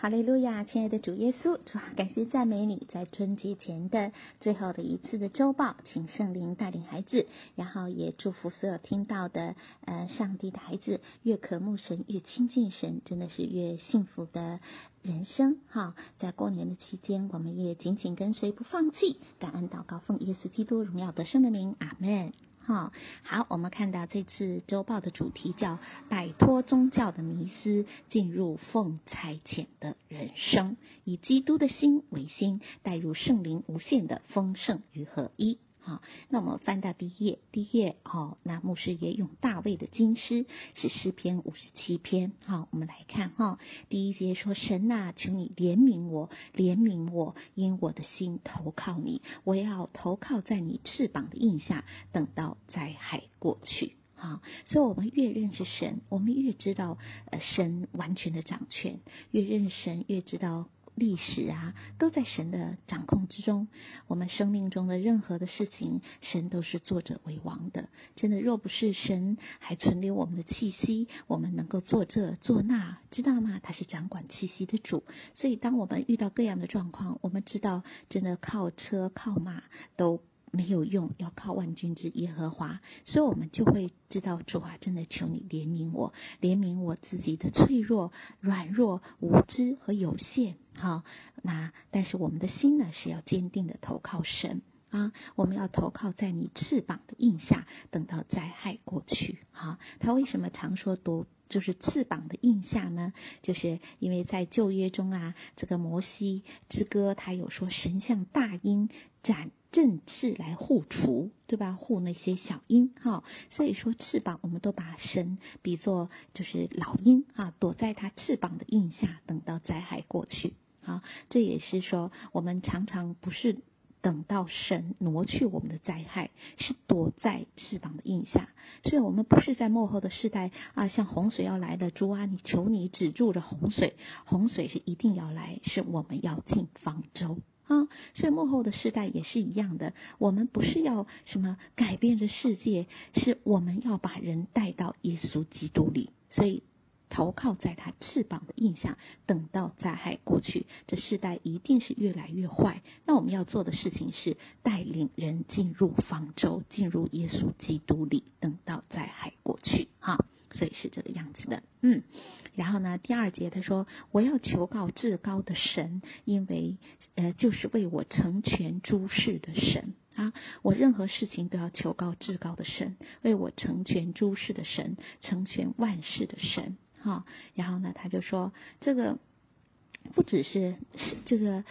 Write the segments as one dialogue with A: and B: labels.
A: 哈利路亚，亲爱的主耶稣，主啊，感谢赞美你，在春节前的最后的一次的周报，请圣灵带领孩子，然后也祝福所有听到的呃上帝的孩子，越渴慕神，越亲近神，真的是越幸福的人生哈。在过年的期间，我们也紧紧跟随，不放弃，感恩祷告，奉耶稣基督荣耀得胜的名，阿门。好，好，我们看到这次周报的主题叫“摆脱宗教的迷思，进入奉差遣的人生，以基督的心为心，带入圣灵无限的丰盛与合一”。好，那我们翻到第一页，第一页，好，那牧师也用大卫的金诗，是诗篇五十七篇。好，我们来看哈，第一节说：“神呐，求你怜悯我，怜悯我，因我的心投靠你，我要投靠在你翅膀的印下，等到灾害过去。”好，所以我们越认识神，我们越知道，呃，神完全的掌权，越认识神，越知道。历史啊，都在神的掌控之中。我们生命中的任何的事情，神都是作者为王的。真的，若不是神还存留我们的气息，我们能够做这做那，知道吗？他是掌管气息的主。所以，当我们遇到各样的状况，我们知道，真的靠车靠马都。没有用，要靠万军之耶和华，所以我们就会知道主啊，真的求你怜悯我，怜悯我自己的脆弱、软弱、无知和有限。好，那但是我们的心呢，是要坚定的投靠神啊，我们要投靠在你翅膀的印下，等到灾害过去。好，他为什么常说多？就是翅膀的印下呢，就是因为在旧约中啊，这个摩西之歌，他有说神像大鹰展振翅来护雏，对吧？护那些小鹰哈，所以说翅膀，我们都把神比作就是老鹰啊，躲在他翅膀的印下，等到灾害过去。好，这也是说我们常常不是。等到神挪去我们的灾害，是躲在翅膀的荫下，所以我们不是在幕后的世代啊，像洪水要来了，主啊，你求你止住了洪水，洪水是一定要来，是我们要进方舟。啊，所以幕后的世代也是一样的，我们不是要什么改变这世界，是我们要把人带到耶稣基督里，所以。投靠在他翅膀的印象，等到灾害过去，这世代一定是越来越坏。那我们要做的事情是带领人进入方舟，进入耶稣基督里，等到灾害过去。哈，所以是这个样子的。嗯，然后呢，第二节他说：“我要求告至高的神，因为呃，就是为我成全诸事的神啊。我任何事情都要求告至高的神，为我成全诸事的神，成全万事的神。”好，然后呢，他就说这个。不只是诗这个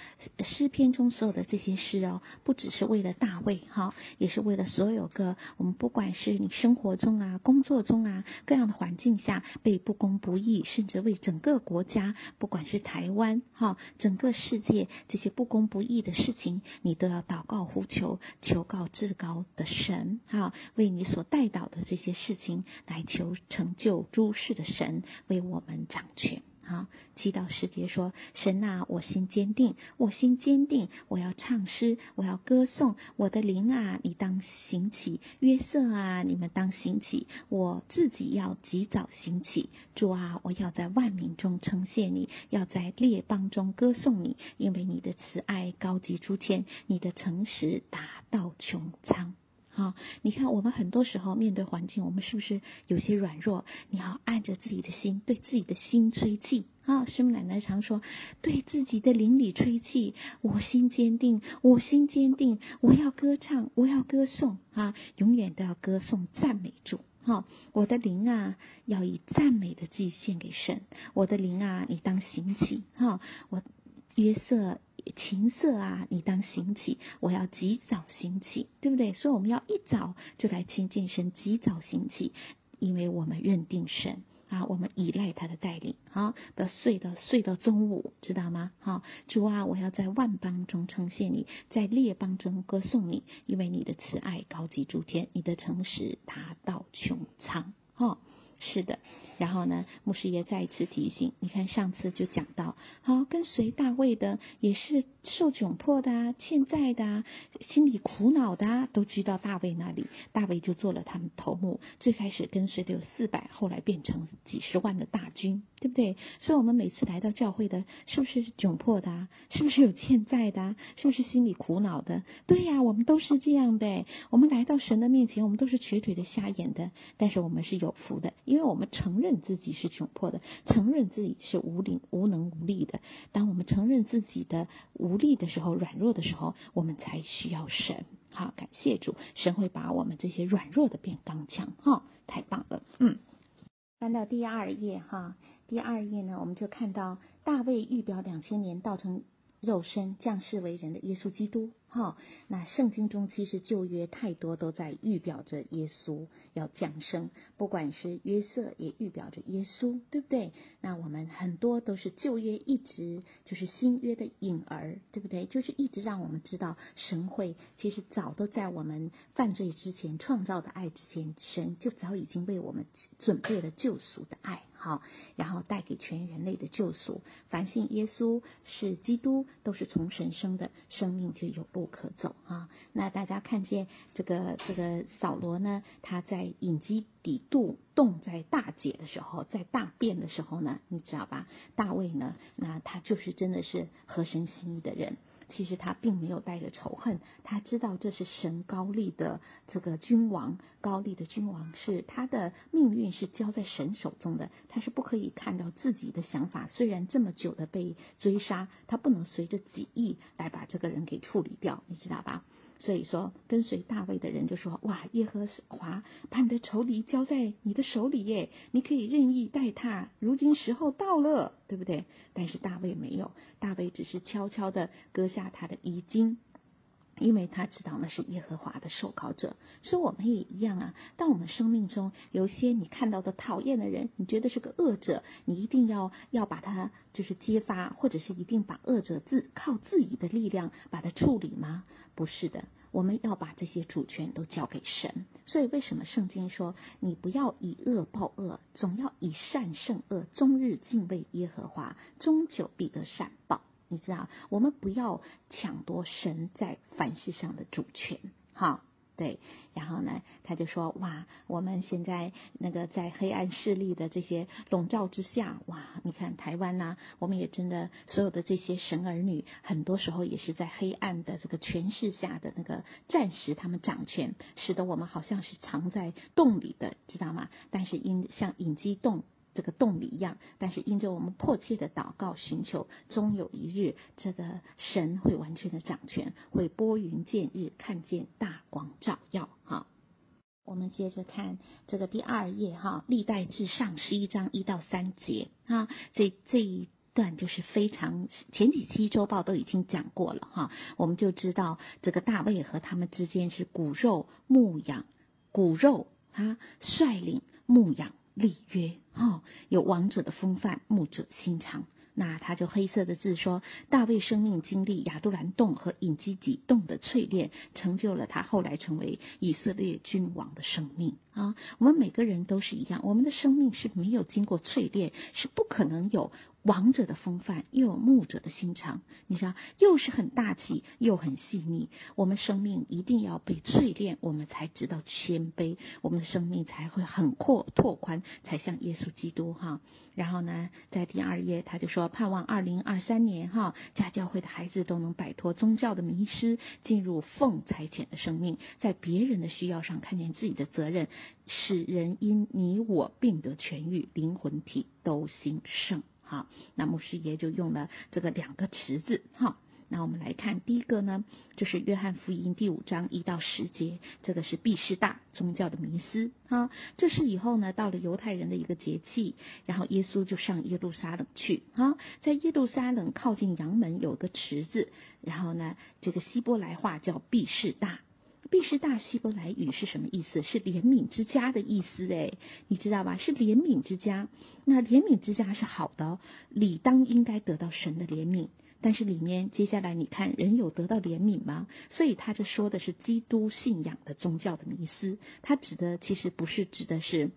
A: 诗篇中所有的这些诗哦，不只是为了大卫哈，也是为了所有个我们，不管是你生活中啊、工作中啊各样的环境下被不公不义，甚至为整个国家，不管是台湾哈，整个世界这些不公不义的事情，你都要祷告呼求，求告至高的神哈，为你所代祷的这些事情来求成就诸事的神为我们掌权。啊，祈祷时节说：“神啊，我心坚定，我心坚定，我要唱诗，我要歌颂。我的灵啊，你当行起；约瑟啊，你们当行起。我自己要及早行起。主啊，我要在万民中称谢你，要在列邦中歌颂你，因为你的慈爱高及诸天，你的诚实达到穹苍。”啊，你看，我们很多时候面对环境，我们是不是有些软弱？你要按着自己的心，对自己的心吹气啊！师母奶奶常说，对自己的灵里吹气，我心坚定，我心坚定，我要歌唱，我要歌颂啊！永远都要歌颂赞美主。哈，我的灵啊，要以赞美的祭献给神。我的灵啊，你当行起哈！我约瑟。琴瑟啊，你当行起，我要及早行起，对不对？所以我们要一早就来亲近神，及早行起，因为我们认定神啊，我们依赖他的带领啊，不要睡到睡到中午，知道吗？好，主啊，我要在万邦中称谢你，在列邦中歌颂你，因为你的慈爱高及诸天，你的诚实达到穹苍。哈，是的。然后呢，牧师也再一次提醒，你看上次就讲到，好跟随大卫的也是受窘迫的啊，欠债的啊，心里苦恼的啊，都聚到大卫那里，大卫就做了他们头目。最开始跟随的有四百，后来变成几十万的大军，对不对？所以，我们每次来到教会的，是不是窘迫的啊？是不是有欠债的啊？是不是心里苦恼的？对呀，我们都是这样的。我们来到神的面前，我们都是瘸腿的、瞎眼的，但是我们是有福的，因为我们承认。自己是窘迫的，承认自己是无力、无能、无力的。当我们承认自己的无力的时候、软弱的时候，我们才需要神。好，感谢主，神会把我们这些软弱的变刚强。哈，太棒了。嗯，翻到第二页哈，第二页呢，我们就看到大卫预表两千年道成肉身降世为人的耶稣基督。好，那圣经中其实旧约太多都在预表着耶稣要降生，不管是约瑟也预表着耶稣，对不对？那我们很多都是旧约一直就是新约的影儿，对不对？就是一直让我们知道神会其实早都在我们犯罪之前创造的爱之前，神就早已经为我们准备了救赎的爱，好，然后带给全人类的救赎。凡信耶稣是基督，都是从神生的，生命就有路可走啊！那大家看见这个这个扫罗呢？他在隐基底肚洞在大解的时候，在大便的时候呢，你知道吧？大卫呢，那他就是真的是合神心意的人。其实他并没有带着仇恨，他知道这是神高利的这个君王，高利的君王是他的命运是交在神手中的，他是不可以看到自己的想法。虽然这么久的被追杀，他不能随着己意来把这个人给处理掉，你知道吧？所以说，跟随大卫的人就说：“哇，耶和华把你的仇敌交在你的手里耶，你可以任意待他。如今时候到了，对不对？”但是大卫没有，大卫只是悄悄地割下他的衣襟。因为他知道那是耶和华的受膏者，所以我们也一样啊。当我们生命中有些你看到的讨厌的人，你觉得是个恶者，你一定要要把他就是揭发，或者是一定把恶者自靠自己的力量把他处理吗？不是的，我们要把这些主权都交给神。所以为什么圣经说你不要以恶报恶，总要以善胜恶，终日敬畏耶和华，终久必得善报。你知道，我们不要抢夺神在凡事上的主权，哈，对。然后呢，他就说，哇，我们现在那个在黑暗势力的这些笼罩之下，哇，你看台湾呐、我们也真的所有的这些神儿女，很多时候也是在黑暗的这个权势下的那个暂时他们掌权，使得我们好像是藏在洞里的，知道吗？但是因像隐基洞。这个洞里一样，但是因着我们迫切的祷告寻求，终有一日，这个神会完全的掌权，会拨云见日，看见大光照耀。哈，我们接着看这个第二页哈，历代至上十一章一到三节哈，这这一段就是非常前几期周报都已经讲过了哈，我们就知道这个大卫和他们之间是骨肉牧养，骨肉啊率领牧养。立约，哦，有王者的风范，牧者心肠。那他就黑色的字说：大卫生命经历亚杜兰洞和隐基底洞的淬炼，成就了他后来成为以色列君王的生命啊。我们每个人都是一样，我们的生命是没有经过淬炼，是不可能有。王者的风范，又有牧者的心肠，你知道，又是很大气，又很细腻。我们生命一定要被淬炼，我们才知道谦卑，我们的生命才会很阔拓宽，才像耶稣基督哈。然后呢，在第二页他就说，盼望二零二三年哈，家教会的孩子都能摆脱宗教的迷失，进入奉差遣的生命，在别人的需要上看见自己的责任，使人因你我病得痊愈，灵魂体都兴盛。好，那牧师爷就用了这个两个池子，哈。那我们来看第一个呢，就是约翰福音第五章一到十节，这个是毕士大宗教的迷思，哈。这是以后呢，到了犹太人的一个节气，然后耶稣就上耶路撒冷去，哈，在耶路撒冷靠近羊门有个池子，然后呢，这个希伯来话叫毕士大。毕士大希伯来语是什么意思？是怜悯之家的意思，诶，你知道吧？是怜悯之家。那怜悯之家是好的，理当应该得到神的怜悯。但是里面接下来你看，人有得到怜悯吗？所以他这说的是基督信仰的宗教的迷思，他指的其实不是指的是。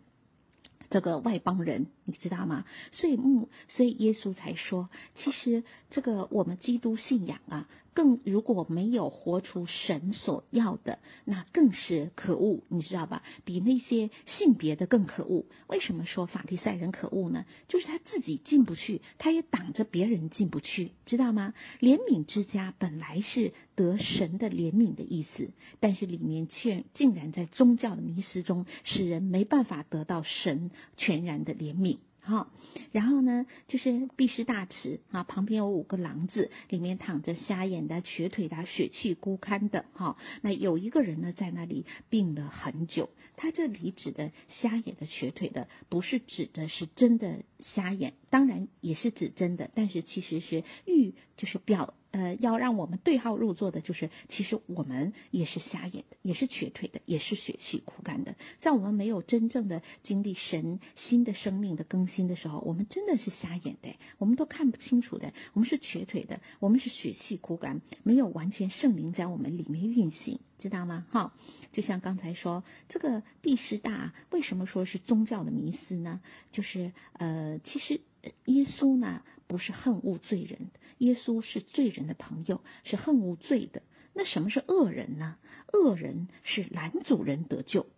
A: 这个外邦人，你知道吗？所以，嗯，所以耶稣才说，其实这个我们基督信仰啊，更如果没有活出神所要的，那更是可恶，你知道吧？比那些性别的更可恶。为什么说法利赛人可恶呢？就是他自己进不去，他也挡着别人进不去，知道吗？怜悯之家本来是得神的怜悯的意思，但是里面却竟然在宗教的迷失中，使人没办法得到神。全然的怜悯，好，然后呢，就是毕士大池啊，旁边有五个廊子，里面躺着瞎眼的、瘸腿的、血气孤堪的，哈，那有一个人呢，在那里病了很久。他这里指的瞎眼的、瘸腿的，不是指的是真的瞎眼，当然也是指真的，但是其实是欲，就是表。呃，要让我们对号入座的，就是其实我们也是瞎眼的，也是瘸腿的，也是血气枯干的。在我们没有真正的经历神新的生命的更新的时候，我们真的是瞎眼的，我们都看不清楚的，我们是瘸腿的，我们是血气枯干，没有完全圣灵在我们里面运行，知道吗？哈，就像刚才说这个第十大，为什么说是宗教的迷思呢？就是呃，其实。耶稣呢，不是恨恶罪人，耶稣是罪人的朋友，是恨恶罪的。那什么是恶人呢？恶人是拦阻人得救。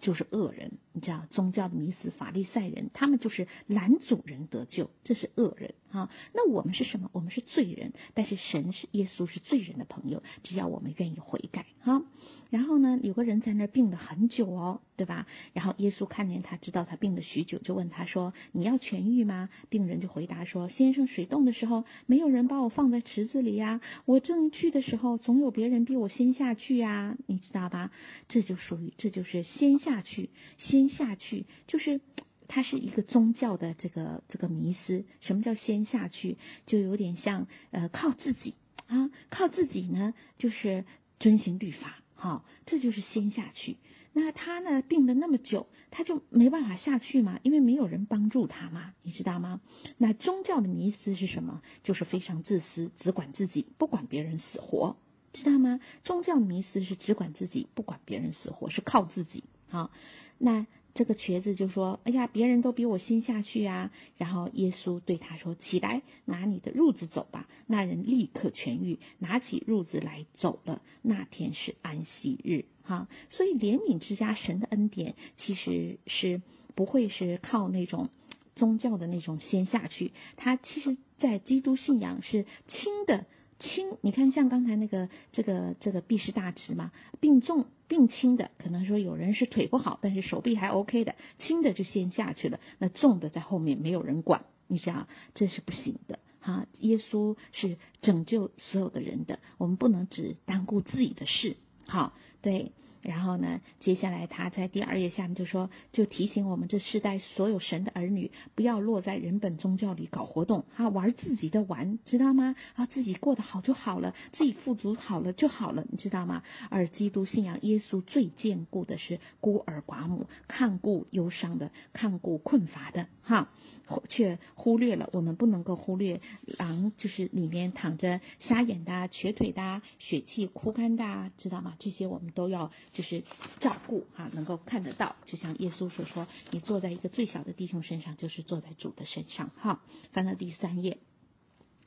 A: 就是恶人，你知道宗教的迷思，法利赛人，他们就是拦阻人得救，这是恶人哈。那我们是什么？我们是罪人，但是神是耶稣是罪人的朋友，只要我们愿意悔改哈。然后呢，有个人在那病了很久哦，对吧？然后耶稣看见他，知道他病了许久，就问他说：“你要痊愈吗？”病人就回答说：“先生，水冻的时候，没有人把我放在池子里呀。我正去的时候，总有别人比我先下去呀，你知道吧？这就属于，这就是先。”下去，先下去，就是它是一个宗教的这个这个迷思。什么叫先下去？就有点像呃靠自己啊，靠自己呢，就是遵行律法，好，这就是先下去。那他呢病了那么久，他就没办法下去嘛，因为没有人帮助他嘛，你知道吗？那宗教的迷思是什么？就是非常自私，只管自己，不管别人死活，知道吗？宗教的迷思是只管自己，不管别人死活，是靠自己。好，那这个瘸子就说：“哎呀，别人都比我先下去啊。”然后耶稣对他说：“起来，拿你的褥子走吧。”那人立刻痊愈，拿起褥子来走了。那天是安息日，哈，所以怜悯之家神的恩典其实是不会是靠那种宗教的那种先下去，他其实在基督信仰是轻的。轻，你看像刚才那个这个这个毕士大池嘛，病重病轻的，可能说有人是腿不好，但是手臂还 OK 的，轻的就先下去了，那重的在后面没有人管，你想这是不行的哈。耶稣是拯救所有的人的，我们不能只单顾自己的事，好，对。然后呢，接下来他在第二页下面就说，就提醒我们这世代所有神的儿女，不要落在人本宗教里搞活动啊，玩自己的玩，知道吗？啊，自己过得好就好了，自己富足好了就好了，你知道吗？而基督信仰耶稣最眷顾的是孤儿寡母，看顾忧伤的，看顾困乏的，哈。却忽略了，我们不能够忽略狼，就是里面躺着瞎眼的、瘸腿的、血气枯干的，知道吗？这些我们都要就是照顾哈，能够看得到。就像耶稣所说：“你坐在一个最小的弟兄身上，就是坐在主的身上。”哈，翻到第三页，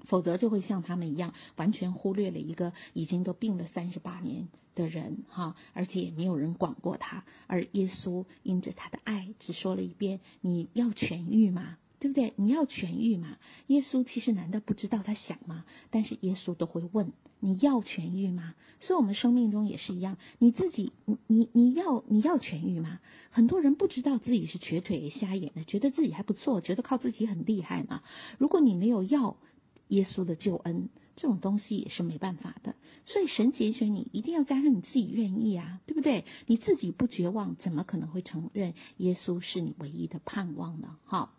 A: 否则就会像他们一样，完全忽略了一个已经都病了三十八年的人哈，而且也没有人管过他。而耶稣因着他的爱，只说了一遍：“你要痊愈吗？”对不对？你要痊愈嘛？耶稣其实难道不知道他想吗？但是耶稣都会问：你要痊愈吗？所以，我们生命中也是一样。你自己，你你你要你要痊愈吗？很多人不知道自己是瘸腿、瞎眼的，觉得自己还不错，觉得靠自己很厉害嘛。如果你没有要耶稣的救恩，这种东西也是没办法的。所以，神拣选你，一定要加上你自己愿意啊，对不对？你自己不绝望，怎么可能会承认耶稣是你唯一的盼望呢？哈。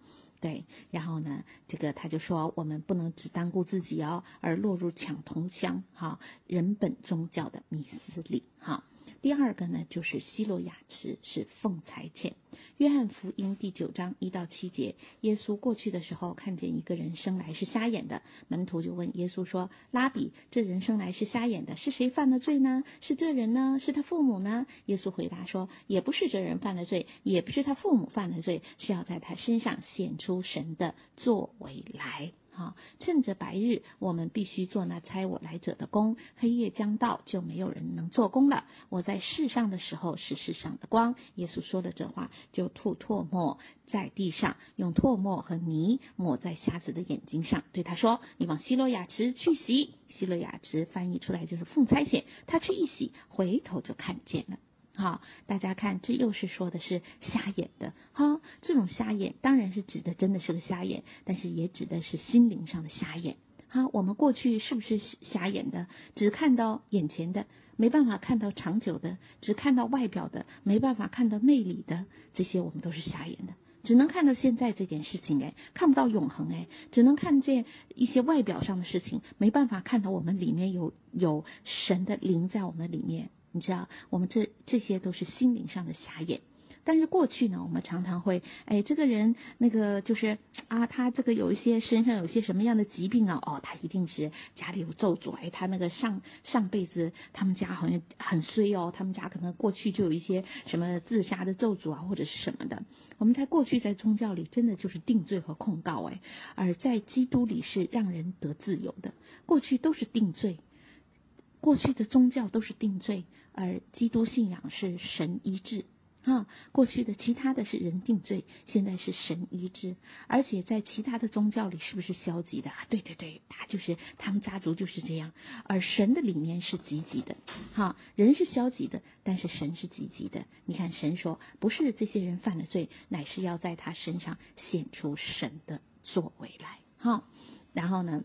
A: 对，然后呢，这个他就说，我们不能只单顾自己哦，而落入抢同乡哈人本宗教的迷思里哈。
B: 第二个呢，就是西罗亚池是奉差遣。约翰福音第九章一到七节，耶稣过去的时候，看见一个人生来是瞎眼的，门徒就问耶稣说：“拉比，这人生来是瞎眼的，是谁犯了罪呢？是这人呢？是他父母呢？”耶稣回答说：“也不是这人犯了罪，也不是他父母犯了罪，是要在他身上显出神的作为来。”好，趁着白日，我们必须做那差我来者的工；黑夜将到，就没有人能做工了。我在世上的时候是世上的光。耶稣说了这话，就吐唾沫在地上，用唾沫和泥抹在瞎子的眼睛上，对他说：“你往希罗亚池去洗。”希罗亚池翻译出来就是奉差遣，他去一洗，回头就看见了。好，大家看，这又是说的是瞎眼的。哈，这种瞎眼当然是指的真的是个瞎眼，但是也指的是心灵上的瞎眼。好，我们过去是不是瞎眼的？只看到眼前的，没办法看到长久的；只看到外表的，没办法看到内里的。这些我们都是瞎眼的，只能看到现在这件事情，哎，看不到永恒，哎，只能看见一些外表上的事情，没办法看到我们里面有有神的灵在我们里面。你知道，我们这这些都是心灵上的瞎眼。但是过去呢，我们常常会，哎，这个人那个就是啊，他这个有一些身上有些什么样的疾病啊？哦，他一定是家里有咒诅，哎，他那个上上辈子他们家好像很衰哦，他们家可能过去就有一些什么自杀的咒诅啊，或者是什么的。我们在过去在宗教里真的就是定罪和控告，哎，而在基督里是让人得自由的。过去都是定罪。过去的宗教都是定罪，而基督信仰是神医治啊。过去的其他的是人定罪，现在是神医治。而且在其他的宗教里，是不是消极的啊？对对对，他就是他们家族就是这样。而神的里面是积极的，哈，人是消极的，但是神是积极的。你看，神说不是这些人犯了罪，乃是要在他身上显出神的作为来，哈。然后呢？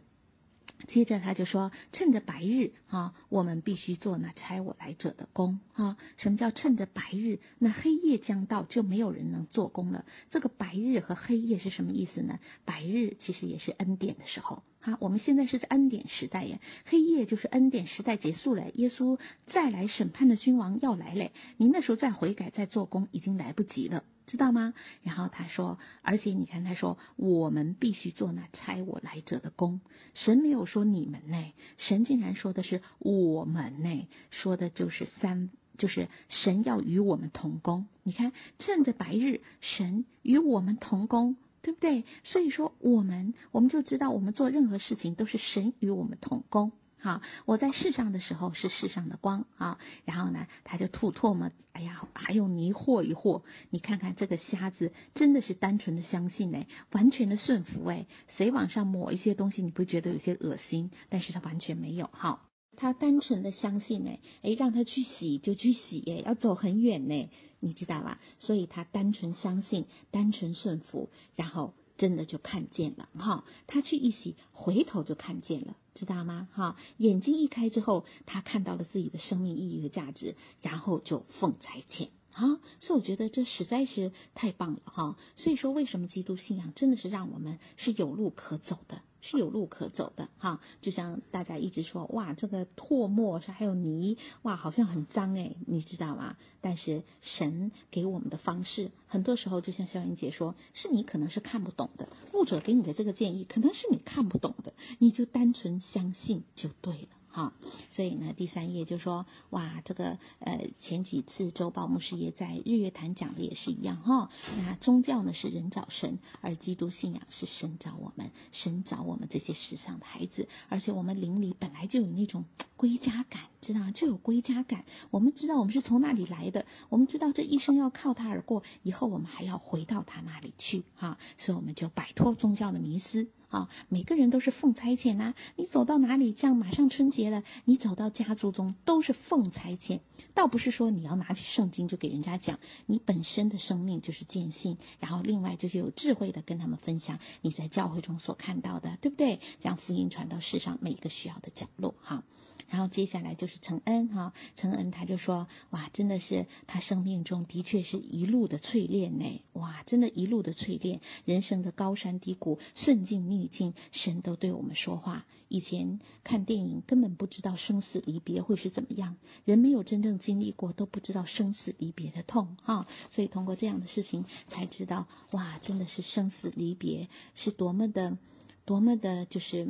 B: 接着他就说：“趁着白日，啊，我们必须做那差我来者的工，啊。什么叫趁着白日？那黑夜将到，就没有人能做工了。这个白日和黑夜是什么意思呢？白日其实也是恩典的时候，啊。我们现在是在恩典时代呀，黑夜就是恩典时代结束了，耶稣再来审判的君王要来嘞。你那时候再悔改再做工，已经来不及了。”知道吗？然后他说，而且你看，他说我们必须做那差我来者的工。神没有说你们呢，神竟然说的是我们呢，说的就是三，就是神要与我们同工。你看，趁着白日，神与我们同工，对不对？所以说，我们我们就知道，我们做任何事情都是神与我们同工。好，我在世上的时候是世上的光啊，然后呢，他就吐唾沫，哎呀，还用泥和一和，你看看这个瞎子真的是单纯的相信哎，完全的顺服哎，谁往上抹一些东西，你不觉得有些恶心？但是他完全没有哈，他单纯的相信哎，哎，让他去洗就去洗哎，要走很远呢，你知道吧？所以他单纯相信，单纯顺服，然后。真的就看见了哈，他去一洗，回头就看见了，知道吗？哈，眼睛一开之后，他看到了自己的生命意义和价值，然后就奉差遣。啊，所以我觉得这实在是太棒了哈。所以说，为什么基督信仰真的是让我们是有路可走的？是有路可走的哈，就像大家一直说，哇，这个唾沫是还有泥，哇，好像很脏诶，你知道吗？但是神给我们的方式，很多时候就像肖云姐说，是你可能是看不懂的，牧者给你的这个建议，可能是你看不懂的，你就单纯相信就对了。啊，所以呢，第三页就说，哇，这个呃，前几次周报牧师爷在日月潭讲的也是一样哈。那宗教呢是人找神，而基督信仰是神找我们，神找我们这些世上的孩子，而且我们灵里本来就有那种归家感，知道吗？就有归家感。我们知道我们是从那里来的，我们知道这一生要靠他而过，以后我们还要回到他那里去哈。所以我们就摆脱宗教的迷思。啊，每个人都是奉差遣呐！你走到哪里，像马上春节了，你走到家族中都是奉差遣，倒不是说你要拿起圣经就给人家讲，你本身的生命就是见信，然后另外就是有智慧的跟他们分享你在教会中所看到的，对不对？将福音传到世上每一个需要的角落，哈。然后接下来就是承恩哈，承恩他就说，哇，真的是他生命中的确是一路的淬炼呢，哇，真的，一路的淬炼，人生的高山低谷，顺境逆。境，神都对我们说话。以前看电影根本不知道生死离别会是怎么样，人没有真正经历过，都不知道生死离别的痛哈。所以通过这样的事情，才知道哇，真的是生死离别是多么的，多么的，就是。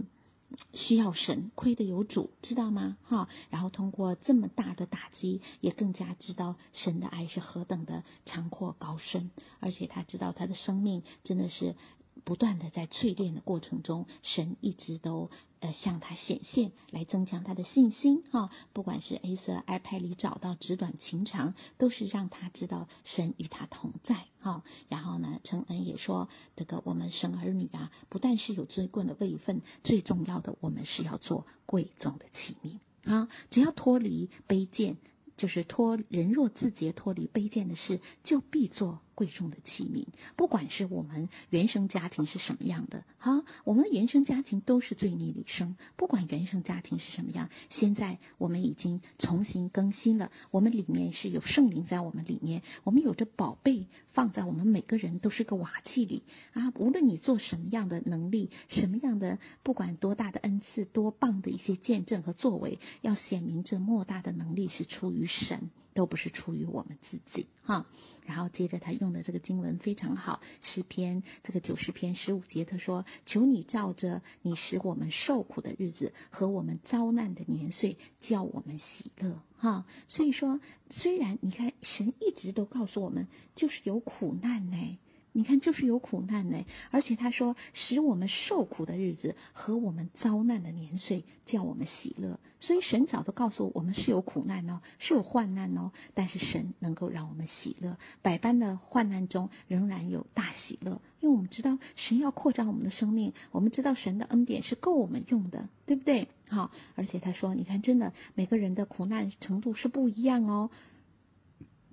B: 需要神，亏得有主，知道吗？哈，然后通过这么大的打击，也更加知道神的爱是何等的长阔高深，而且他知道他的生命真的是。不断的在淬炼的过程中，神一直都呃向他显现，来增强他的信心哈。不管是 A 色 iPad 里找到纸短情长，都是让他知道神与他同在哈。然后呢，陈恩也说，这个我们生儿女啊，不但是有尊贵的位分，最重要的，我们是要做贵重的器皿啊。只要脱离卑贱，就是脱人若自洁，脱离卑贱的事，就必做。贵重的器皿，不管是我们原生家庭是什么样的，哈，我们的原生家庭都是罪孽里生。不管原生家庭是什么样，现在我们已经重新更新了，我们里面是有圣灵在我们里面，我们有着宝贝放在我们每个人都是个瓦器里啊。无论你做什么样的能力，什么样的，不管多大的恩赐，多棒的一些见证和作为，要显明这莫大的能力是出于神。都不是出于我们自己哈，然后接着他用的这个经文非常好，诗篇这个九十篇十五节，他说：“求你照着你使我们受苦的日子和我们遭难的年岁，叫我们喜乐哈。”所以说，虽然你看神一直都告诉我们，就是有苦难呢。你看，就是有苦难呢，而且他说，使我们受苦的日子和我们遭难的年岁，叫我们喜乐。所以神早都告诉我，们是有苦难哦，是有患难哦，但是神能够让我们喜乐，百般的患难中仍然有大喜乐，因为我们知道神要扩张我们的生命，我们知道神的恩典是够我们用的，对不对？好，而且他说，你看，真的每个人的苦难程度是不一样哦。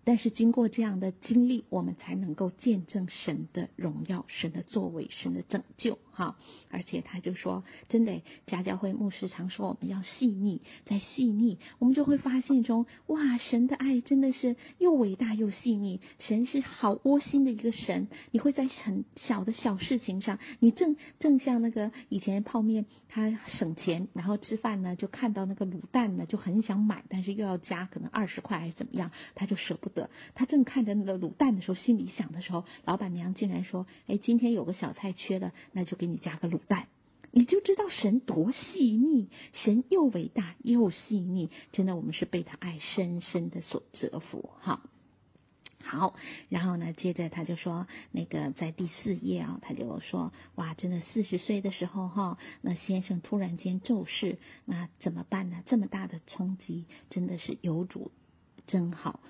B: 但是经过这样的经历，我们才能够见证神的荣耀、神的作为、神的拯救。哈，而且他就说，真的，家教会牧师常说，我们要细腻，在细腻，我们就会发现中，哇，神的爱真的是又伟大又细腻。神是好窝心的一个神，你会在很小的小事情上，你正正像那个以前泡面，他省钱，然后吃饭呢，就看到那个卤蛋呢，就很想买，但是又要加可能二十块还是怎么样，他就舍不得。他正看着那个卤蛋的时候，心里想的时候，老板娘竟然说，哎，今天有个小菜缺了，那就给。给你加个卤蛋，你就知道神多细腻，神又伟大又细腻，真的，我们是被他爱深深的所折服哈。好，然后呢，接着他就说，那个在第四页啊，他就说，哇，真的四十岁的时候哈，那先生突然间骤逝，那怎么办呢？这么大的冲击，真的是有主真好，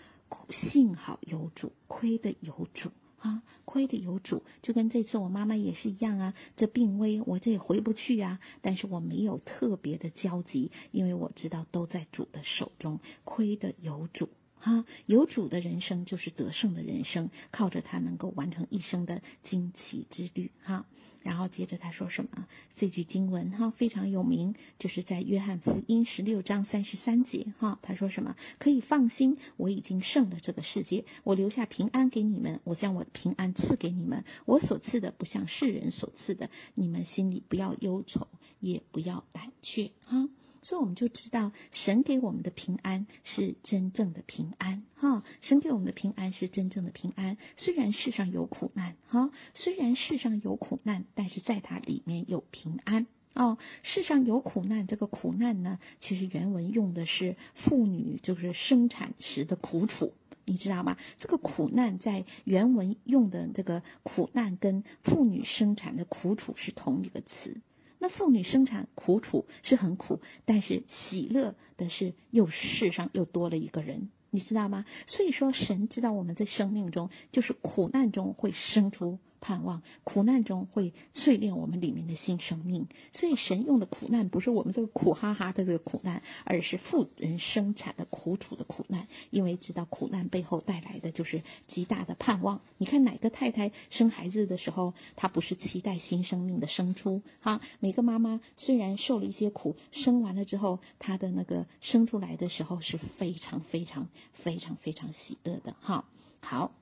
B: 幸好有主，亏得有主。啊，亏得有主，就跟这次我妈妈也是一样啊。这病危，我这也回不去啊。但是我没有特别的焦急，因为我知道都在主的手中。亏得有主。哈，有主的人生就是得胜的人生，靠着他能够完成一生的惊奇之旅。哈，然后接着他说什么？这句经文哈非常有名，就是在约翰福音十六章三十三节。哈，他说什么？可以放心，我已经胜了这个世界，我留下平安给你们，我将我的平安赐给你们。我所赐的不像世人所赐的，你们心里不要忧愁，也不要胆怯。哈。所以我们就知道，神给我们的平安是真正的平安，哈！神给我们的平安是真正的平安。虽然世上有苦难，哈！虽然世上有苦难，但是在它里面有平安哦。世上有苦难，这个苦难呢，其实原文用的是妇女就是生产时的苦楚，你知道吗？这个苦难在原文用的这个苦难跟妇女生产的苦楚是同一个词。那妇女生产苦楚是很苦，但是喜乐的是又世上又多了一个人，你知道吗？所以说，神知道我们在生命中就是苦难中会生出。盼望苦难中会淬炼我们里面的新生命，所以神用的苦难不是我们这个苦哈哈的这个苦难，而是富人生产的苦楚的苦难。因为知道苦难背后带来的就是极大的盼望。你看哪个太太生孩子的时候，她不是期待新生命的生出？哈，每个妈妈虽然受了一些苦，生完了之后，她的那个生出来的时候是非常非常非常非常喜乐的。哈，好。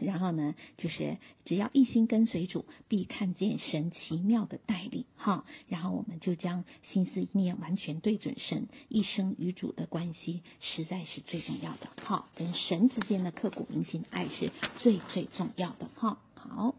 B: 然后呢，就是只要一心跟随主，必看见神奇妙的带领，哈。然后我们就将心思意念完全对准神，一生与主的关系实在是最重要的，哈。跟神之间的刻骨铭心爱是最最重要的，哈。好，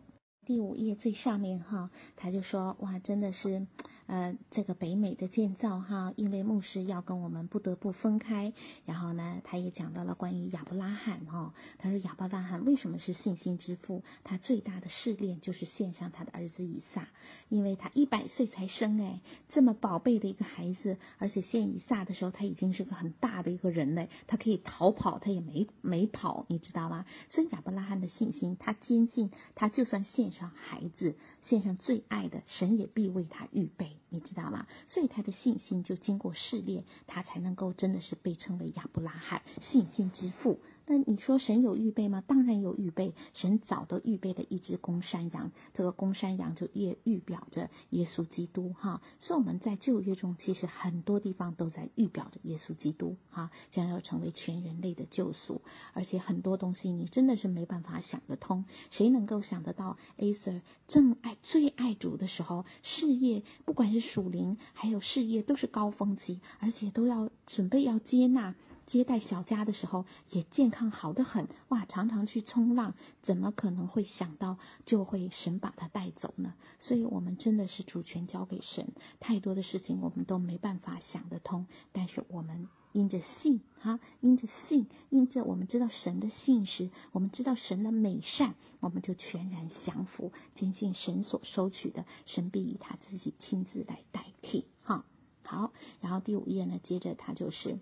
A: 第五页最上面哈，他就说哇，真的是。呃，这个北美的建造哈，因为牧师要跟我们不得不分开，然后呢，他也讲到了关于亚伯拉罕哈，他说亚伯拉罕为什么是信心之父？他最大的试炼就是献上他的儿子以撒，因为他一百岁才生哎，这么宝贝的一个孩子，而且献以撒的时候他已经是个很大的一个人嘞，他可以逃跑，他也没没跑，你知道吗？所以亚伯拉罕的信心，他坚信他就算献上孩子，献上最爱的，神也必为他预备。你知道吗？所以他的信心就经过试炼，他才能够真的是被称为亚伯拉罕信心之父。那你说神有预备吗？当然有预备，神早都预备了一只公山羊，这个公山羊就也预表着耶稣基督哈。所以我们在旧约中，其实很多地方都在预表着耶稣基督哈，将要成为全人类的救赎。而且很多东西你真的是没办法想得通，谁能够想得到？Aser 正爱最爱主的时候，事业不管是属灵还有事业都是高峰期，而且都要准备要接纳。接待小家的时候也健康好得很哇，常常去冲浪，怎么可能会想到就会神把他带走呢？所以，我们真的是主权交给神，太多的事情我们都没办法想得通。但是我们因着信哈，因着信，因着我们知道神的信实，我们知道神的美善，我们就全然降服，坚信神所收取的，神必以他自己亲自来代替哈。好，然后第五页呢，接着他就是。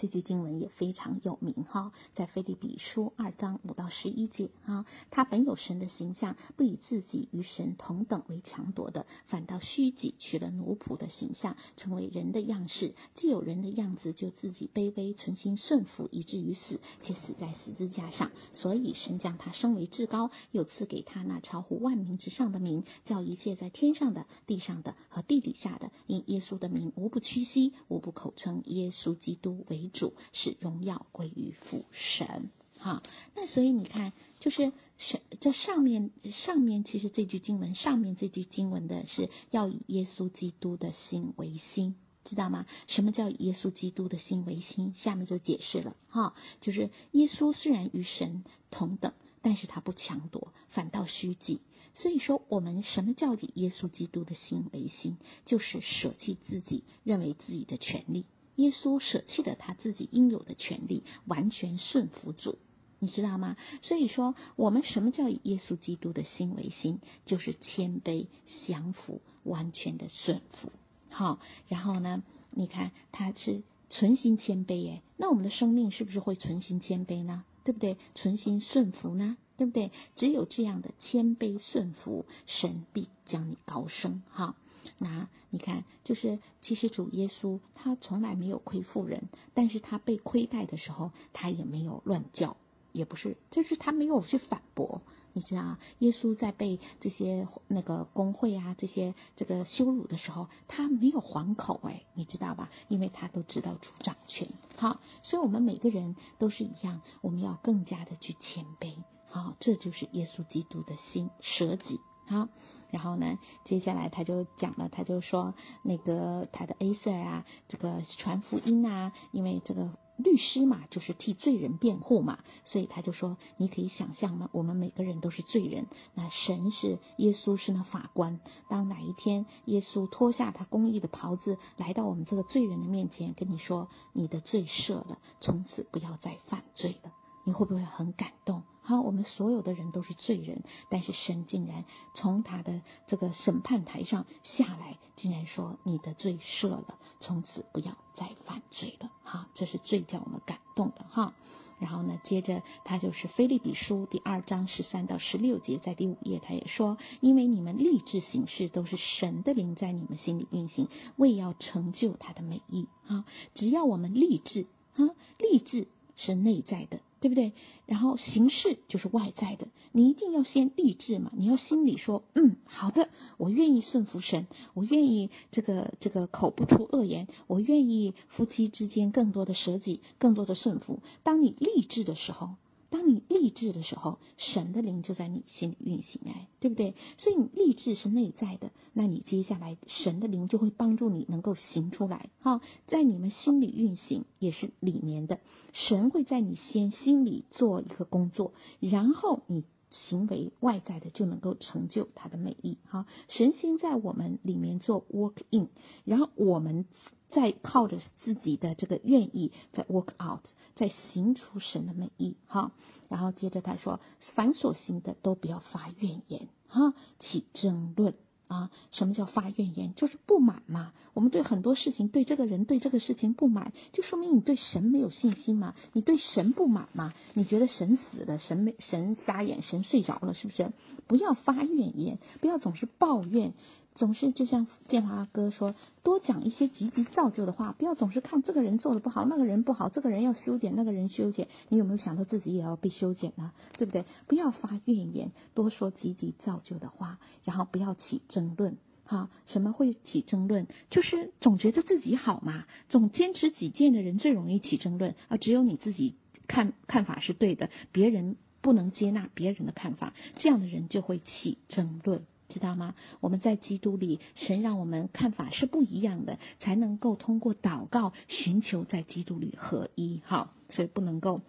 A: 这句经文也非常有名哈，在腓立比书二章五到十一节啊，他本有神的形象，不以自己与神同等为强夺的，反倒虚己，取了奴仆的形象，成为人的样式。既有人的样子，就自己卑微，存心顺服，以至于死，且死在十字架上。所以神将他升为至高，又赐给他那超乎万名之上的名，叫一切在天上的、地上的和地底下的，因耶稣的名，无不屈膝，无不口称耶稣基督为。主使荣耀归于父神，哈，那所以你看，就是神这上面上面，其实这句经文上面这句经文的是要以耶稣基督的心为心，知道吗？什么叫耶稣基督的心为心？下面就解释了，哈，就是耶稣虽然与神同等，但是他不强夺，反倒虚己。所以说，我们什么叫以耶稣基督的心为心？就是舍弃自己，认为自己的权利。耶稣舍弃了他自己应有的权利，完全顺服主，你知道吗？所以说，我们什么叫以耶稣基督的心为心？就是谦卑、降服、完全的顺服。好，然后呢，你看他是存心谦卑耶，那我们的生命是不是会存心谦卑呢？对不对？存心顺服呢？对不对？只有这样的谦卑顺服，神必将你高升。哈。那你看，就是其实主耶稣他从来没有亏负人，但是他被亏待的时候，他也没有乱叫，也不是，就是他没有去反驳。你知道，耶稣在被这些那个公会啊这些这个羞辱的时候，他没有还口哎，你知道吧？因为他都知道主掌权。好，所以我们每个人都是一样，我们要更加的去谦卑。好，这就是耶稣基督的心，舍己。好。然后呢，接下来他就讲了，他就说那个他的 Aser 啊，这个传福音啊，因为这个律师嘛，就是替罪人辩护嘛，所以他就说，你可以想象吗？我们每个人都是罪人，那神是耶稣是那法官，当哪一天耶稣脱下他公义的袍子，来到我们这个罪人的面前，跟你说你的罪赦了，从此不要再犯罪了，你会不会很感动？好，我们所有的人都是罪人，但是神竟然从他的这个审判台上下来，竟然说你的罪赦了，从此不要再犯罪了。哈，这是最叫我们感动的哈。然后呢，接着他就是腓立比书第二章十三到十六节，在第五页他也说，因为你们立志行事，都是神的灵在你们心里运行，为要成就他的美意。哈，只要我们立志，哈，立志是内在的。对不对？然后形式就是外在的，你一定要先立志嘛。你要心里说，嗯，好的，我愿意顺服神，我愿意这个这个口不出恶言，我愿意夫妻之间更多的舍己，更多的顺服。当你立志的时候，
B: 当你立志的时候，神的灵就在你心里运行，哎，对不对？所以你立志是内在的，那你接下来神的灵就会帮助你能够行出来，哈，在你们心里运行也是里面的，神会在你先心里做一个工作，然后你。行为外在的就能够成就他的美意，哈！神先在我们里面做 work in，然后我们再靠着自己的这个愿意再 work out，再行出神的美意，哈！然后接着他说，凡所行的都不要发怨言，哈，起争论。啊，什么叫发怨言？就是不满嘛。我们对很多事情，对这个人，对这个事情不满，就说明你对神没有信心嘛。你对神不满嘛？你觉得神死了，神没神瞎眼，神睡着了，是不是？不要发怨言，不要总是抱怨。总是就像建华哥说，多讲一些积极造就的话，不要总是看这个人做的不好，那个人不好，这个人要修剪，那个人修剪。你有没有想到自己也要被修剪呢？对不对？不要发怨言，多说积极造就的话，然后不要起争论。哈，什么会起争论？就是总觉得自己好嘛，总坚持己见的人最容易起争论啊。只有你自己看看法是对的，别人不能接纳别人的看法，这样的人就会起争论。知道吗？我们在基督里，神让我们看法是不一样的，才能够通过祷告寻求在基督里合一。好，所以不能够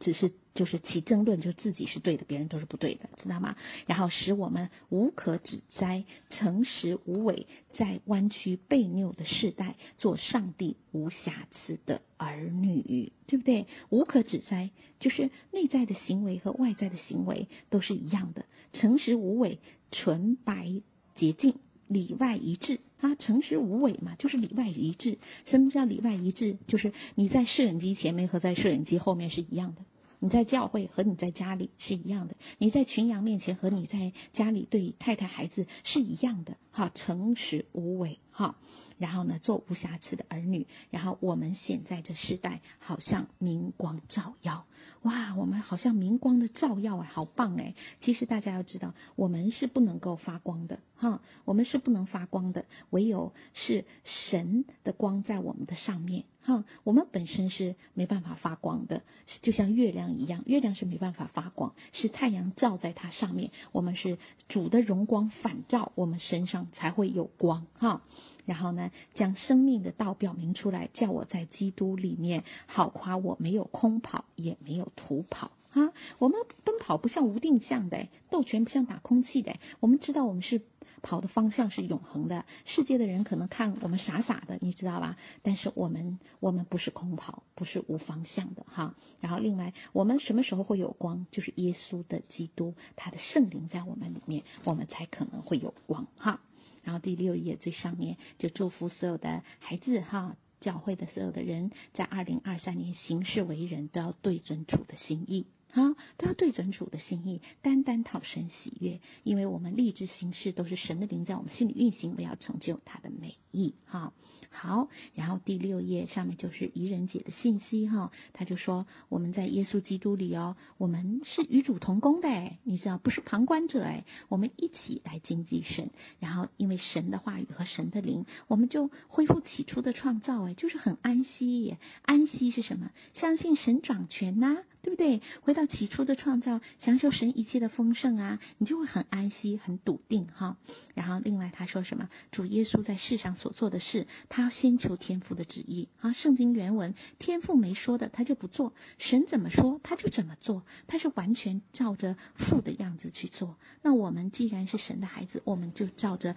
B: 只是。就是起争论，就自己是对的，别人都是不对的，知道吗？然后使我们无可指摘，诚实无伪，在弯曲悖谬的世代，做上帝无瑕疵的儿女，对不对？无可指摘，就是内在的行为和外在的行为都是一样的，诚实无伪，纯白洁净，里外一致啊！诚实无伪嘛，就是里外一致。什么叫里外一致？就是你在摄影机前面和在摄影机后面是一样的。你在教会和你在家里是一样的，你在群羊面前和你在家里对太太孩子是一样的，哈，诚实无伪，哈。然后呢，做无瑕疵的儿女。然后我们现在这世代好像明光照耀，哇，我们好像明光的照耀啊，好棒哎！其实大家要知道，我们是不能够发光的，哈，我们是不能发光的，唯有是神的光在我们的上面，哈，我们本身是没办法发光的，就像月亮一样，月亮是没办法发光，是太阳照在它上面，我们是主的荣光反照我们身上才会有光，哈。然后呢，将生命的道表明出来，叫我在基督里面好夸我没有空跑，也没有徒跑啊！我们奔跑不像无定向的，斗拳不像打空气的。我们知道我们是跑的方向是永恒的。世界的人可能看我们傻傻的，你知道吧？但是我们我们不是空跑，不是无方向的哈。然后另外，我们什么时候会有光？就是耶稣的基督，他的圣灵在我们里面，我们才可能会有光哈。然后第六页最上面就祝福所有的孩子哈，教会的所有的人，在二零二三年行事为人，都要对准主的心意哈，都要对准主的心意，单单讨神喜悦，因为我们立志行事都是神的灵在我们心里运行，我要成就他的美意哈。好，然后第六页上面就是怡人姐的信息哈，他就说我们在耶稣基督里哦，我们是与主同工的哎，你知道不是旁观者哎，我们一起来经济神，然后因为神的话语和神的灵，我们就恢复起初的创造哎，就是很安息，安息是什么？相信神掌权呐、对不对？回到起初的创造，享受神一切的丰盛啊，你就会很安息、很笃定哈。然后另外他说什么？主耶稣在世上所做的事，他先求天父的旨意啊。圣经原文，天父没说的，他就不做；神怎么说，他就怎么做。他是完全照着父的样子去做。那我们既然是神的孩子，我们就照着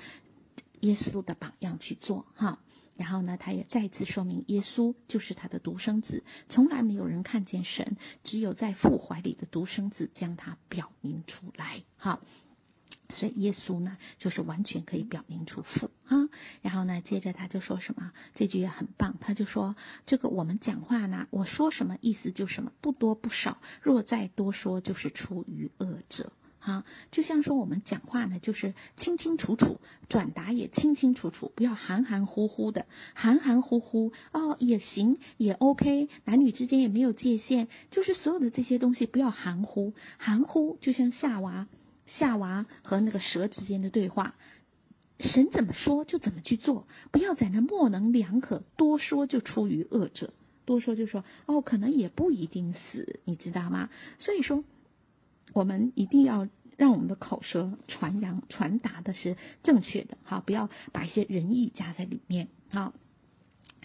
B: 耶稣的榜样去做哈。然后呢，他也再次说明，耶稣就是他的独生子，从来没有人看见神，只有在父怀里的独生子将他表明出来。好，所以耶稣呢，就是完全可以表明出父啊。然后呢，接着他就说什么？这句也很棒，他就说：这个我们讲话呢，我说什么意思就什么，不多不少，若再多说，就是出于恶者。啊，就像说我们讲话呢，就是清清楚楚，转达也清清楚楚，不要含含糊糊的，含含糊糊哦也行，也 OK，男女之间也没有界限，就是所有的这些东西不要含糊，含糊就像夏娃，夏娃和那个蛇之间的对话，神怎么说就怎么去做，不要在那模棱两可，多说就出于恶者。多说就说哦，可能也不一定死，你知道吗？所以说，我们一定要让我们的口舌传扬传达的是正确的，好，不要把一些仁义加在里面，好。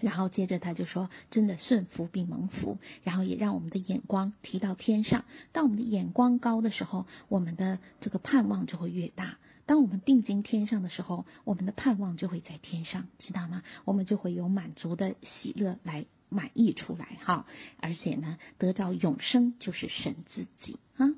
B: 然后接着他就说：“真的顺服并蒙福，然后也让我们的眼光提到天上。当我们的眼光高的时候，我们的这个盼望就会越大。当我们定睛天上的时候，我们的盼望就会在天上，知道吗？我们就会有满足的喜乐来满溢出来，哈！而且呢，得到永生就是神自己啊。”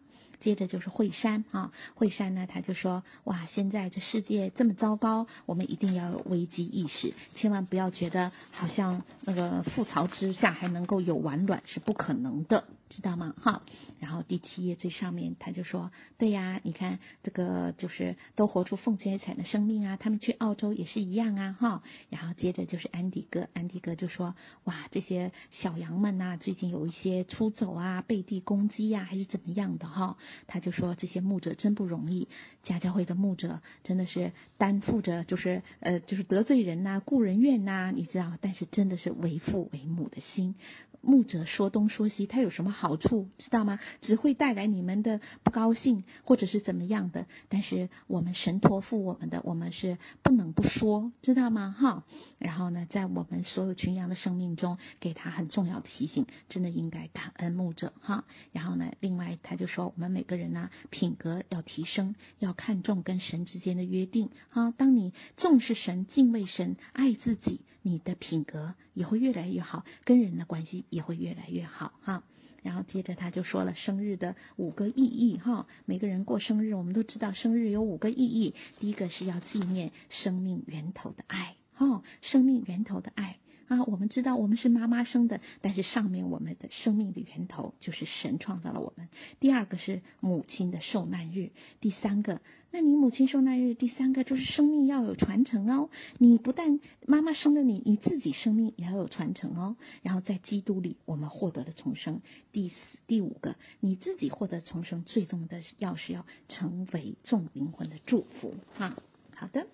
B: 接着就是惠山啊，惠山呢，他就说哇，现在这世界这么糟糕，我们一定要有危机意识，千万不要觉得好像那个覆巢之下还能够有完卵是不可能的，知道吗？哈，然后第七页最上面他就说，对呀，你看这个就是都活出奉献产的生命啊，他们去澳洲也是一样啊，哈，然后接着就是安迪哥，安迪哥就说哇，这些小羊们呐，最近有一些出走啊，背地攻击呀，还是怎么样的哈。他就说这些牧者真不容易，家教会的牧者真的是担负着，就是呃，就是得罪人呐、啊，顾人怨呐、啊，你知道，但是真的是为父为母的心。牧者说东说西，他有什么好处，知道吗？只会带来你们的不高兴，或者是怎么样的。但是我们神托付我们的，我们是不能不说，知道吗？哈。然后呢，在我们所有群羊的生命中，给他很重要的提醒，真的应该感恩牧者哈。然后呢，另外他就说，我们每个人呢、品格要提升，要看重跟神之间的约定哈。当你重视神、敬畏神、爱自己，你的品格也会越来越好，跟人的关系。也会越来越好哈，然后接着他就说了生日的五个意义哈，每个人过生日，我们都知道生日有五个意义，第一个是要纪念生命源头的爱哈，生命源头的爱。啊，我们知道我们是妈妈生的，但是上面我们的生命的源头就是神创造了我们。第二个是母亲的受难日，第三个，那你母亲受难日，第三个就是生命要有传承哦。你不但妈妈生了你，你自己生命也要有传承哦。然后在基督里，我们获得了重生。第四、第五个，你自己获得重生，最终的要是要成为众灵魂的祝福哈。好的。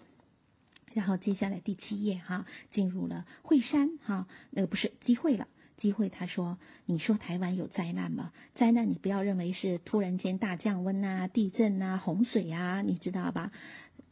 B: 然后接下来第七页哈，进入了惠山哈，那个不是机会了，机会他说，你说台湾有灾难吗？灾难你不要认为是突然间大降温啊、地震啊、洪水啊，你知道吧？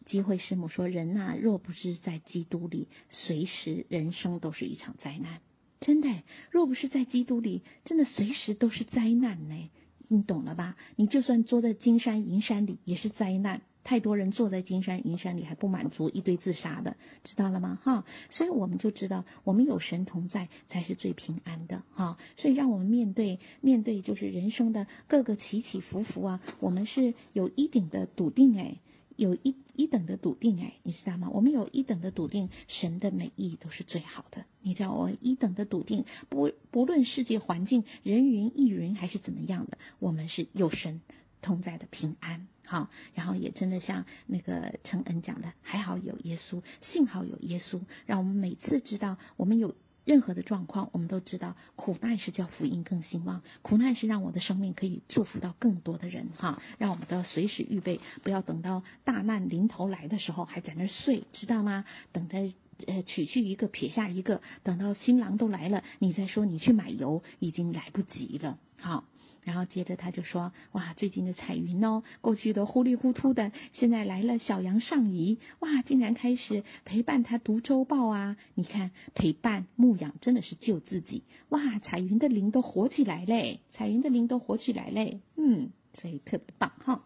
B: 机会师母说，人呐，若不是在基督里，随时人生都是一场灾难，真的，若不是在基督里，真的随时都是灾难呢，你懂了吧？你就算坐在金山银山里，也是灾难。太多人坐在金山银山里还不满足，一堆自杀的，知道了吗？哈，所以我们就知道，我们有神同在才是最平安的，哈。所以让我们面对面对就是人生的各个起起伏伏啊，我们是有一顶的笃定哎，有一一等的笃定哎，你知道吗？我们有一等的笃定，神的美意都是最好的。你知道我一等的笃定，不不论世界环境人云亦云还是怎么样的，我们是有神同在的平安。好，然后也真的像那个陈恩讲的，还好有耶稣，幸好有耶稣，让我们每次知道我们有任何的状况，我们都知道苦难是叫福音更兴旺，苦难是让我的生命可以祝福到更多的人哈，让我们都要随时预备，不要等到大难临头来的时候还在那睡，知道吗？等着呃娶去一个撇下一个，等到新郎都来了，你再说你去买油已经来不及了，好。然后接着他就说：“哇，最近的彩云哦，过去的糊里糊涂的，现在来了小羊上移，哇，竟然开始陪伴他读周报啊！你看，陪伴牧养真的是救自己，哇，彩云的灵都活起来嘞，彩云的灵都活起来嘞，嗯，所以特别棒哈。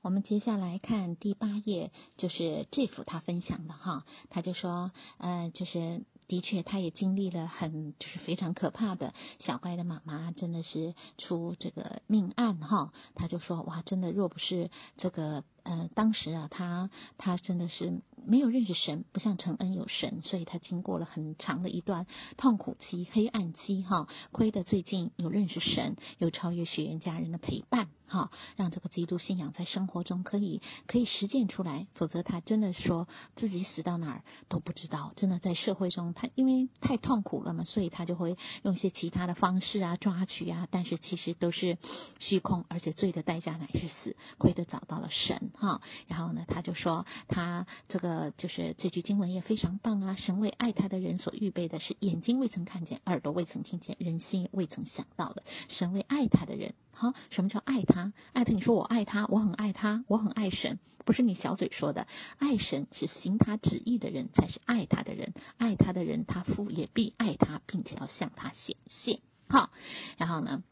B: 我们接下来看第八页，就是这幅他分享的哈，他就说，呃，就是。”的确，他也经历了很就是非常可怕的。小乖的妈妈真的是出这个命案哈，他就说哇，真的若不是这个呃，当时啊，他他真的是没有认识神，不像承恩有神，所以他经过了很长的一段痛苦期、黑暗期哈。亏得最近有认识神，有超越血缘家人的陪伴哈，让这个基督信仰在生活中可以可以实践出来。否则他真的说自己死到哪儿都不知道，真的在社会中。他因为太痛苦了嘛，所以他就会用一些其他的方式啊抓取啊，但是其实都是虚空，而且罪的代价乃是死。亏得找到了神哈。然后呢，他就说他这个呃就是这句经文也非常棒啊，神为爱他的人所预备的是眼睛未曾看见，耳朵未曾听见，人心未曾想到的。神为爱他的人，哈，什么叫爱他？爱他，你说我爱他，我很爱他，我很爱神，不是你小嘴说的。爱神是行他旨意的人才是爱他的人，爱他的人，他父也必爱他，并且要向他显现。好，然后呢，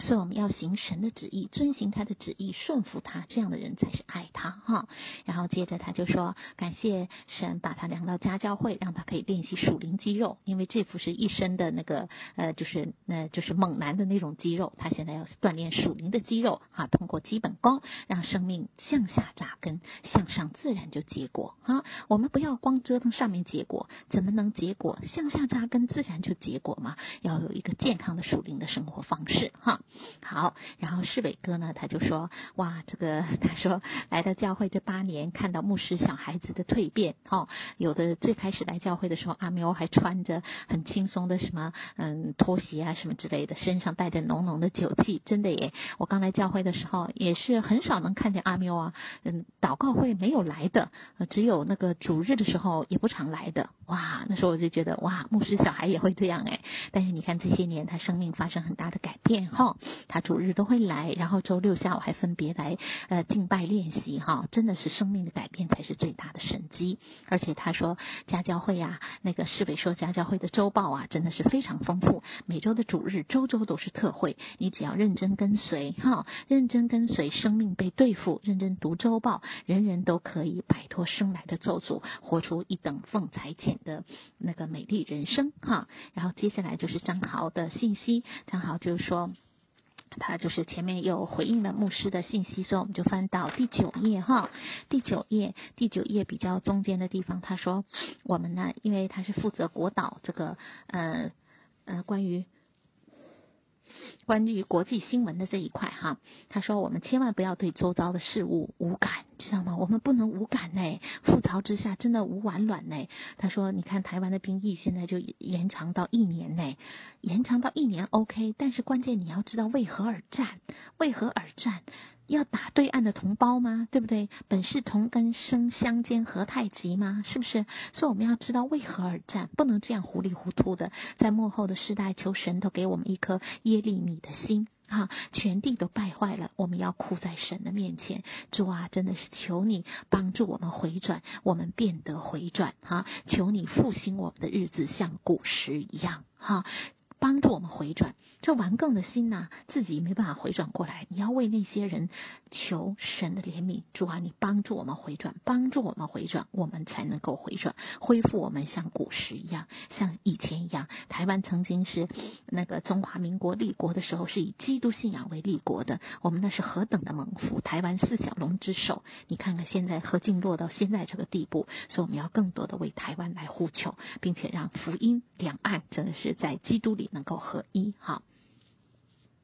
B: 所以我们要行神的旨意，遵行他的旨意，顺服他，这样的人才是爱他哈。然后接着他就说，感谢神把他量到家教会，让他可以练习属灵肌肉，因为这不是一身的那个呃，就是呃，就是猛男的那种肌肉，他现在要锻炼属灵的肌肉哈，通过基本功，让生命向下扎根，向上自然就结果哈。我们不要光折腾上面结果，怎么能结果？向下扎根自然就结果嘛。要有一个健康的属灵的生活方式哈。好，然后世伟哥呢，他就说，哇，这个他说来到教会这八年，看到牧师小孩子的蜕变，哦，有的最开始来教会的时候，阿喵还穿着很轻松的什么，嗯，拖鞋啊什么之类的，身上带着浓浓的酒气，真的耶。我刚来教会的时候，也是很少能看见阿喵啊，嗯，祷告会没有来的，只有那个主日的时候也不常来的，哇，那时候我就觉得，哇，牧师小孩也会这样哎。但是你看这些年，他生命发生很大的改变，哈、他主日都会来，然后周六下午还分别来呃敬拜练习哈，真的是生命的改变才是最大的神迹。而且他说家教会啊，那个市委说家教会的周报啊，真的是非常丰富，每周的主日周周都是特会，你只要认真跟随哈，认真跟随，生命被对付，认真读周报，人人都可以摆脱生来的咒诅，活出一等凤彩浅的那个美丽人生哈。然后接下来就是张豪的信息，张豪就是说。他就是前面有回应了牧师的信息，所以我们就翻到第九页哈，第九页，第九页比较中间的地方，他说我们呢，因为他是负责国导这个呃呃关于。关于国际新闻的这一块哈，他说我们千万不要对周遭的事物无感，知道吗？我们不能无感呢，覆巢之下真的无完卵呢。他说，你看台湾的兵役现在就延长到一年呢，延长到一年 OK，但是关键你要知道为何而战，为何而战。要打对岸的同胞吗？对不对？本是同根生，相煎何太急吗？是不是？所以我们要知道为何而战，不能这样糊里糊涂的。在幕后的时代，求神都给我们一颗耶利米的心啊！全地都败坏了，我们要哭在神的面前。主啊，真的是求你帮助我们回转，我们变得回转哈！求你复兴我们的日子，像古时一样哈！帮助我们回转，这顽梗的心呐、自己没办法回转过来。你要为那些人求神的怜悯，主啊，你帮助我们回转，帮助我们回转，我们才能够回转，恢复我们像古时一样，像以前一样。台湾曾经是那个中华民国立国的时候，是以基督信仰为立国的，我们那是何等的蒙福！台湾四小龙之首，你看看现在何竟落到现在这个地步，所以我们要更多的为台湾来呼求，并且让福音两岸真的是在基督里。能够合一哈，